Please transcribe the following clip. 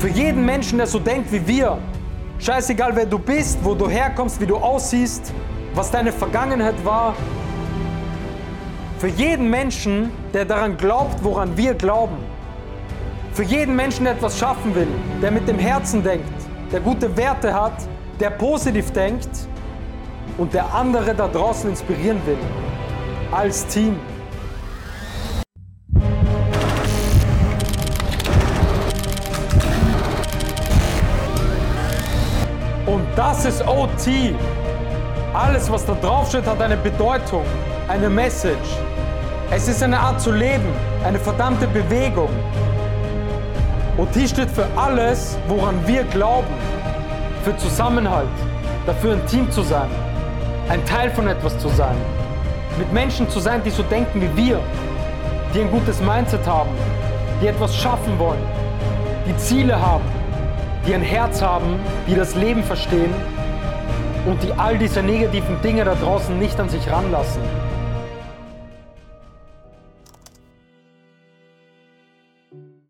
Für jeden Menschen, der so denkt wie wir. Scheißegal, wer du bist, wo du herkommst, wie du aussiehst, was deine Vergangenheit war. Für jeden Menschen, der daran glaubt, woran wir glauben. Für jeden Menschen, der etwas schaffen will, der mit dem Herzen denkt, der gute Werte hat, der positiv denkt und der andere da draußen inspirieren will. Als Team. Und das ist OT. Alles, was da draufsteht, hat eine Bedeutung, eine Message. Es ist eine Art zu leben, eine verdammte Bewegung. OT steht für alles, woran wir glauben. Für Zusammenhalt, dafür ein Team zu sein, ein Teil von etwas zu sein. Mit Menschen zu sein, die so denken wie wir, die ein gutes Mindset haben, die etwas schaffen wollen, die Ziele haben, die ein Herz haben, die das Leben verstehen und die all diese negativen Dinge da draußen nicht an sich ranlassen.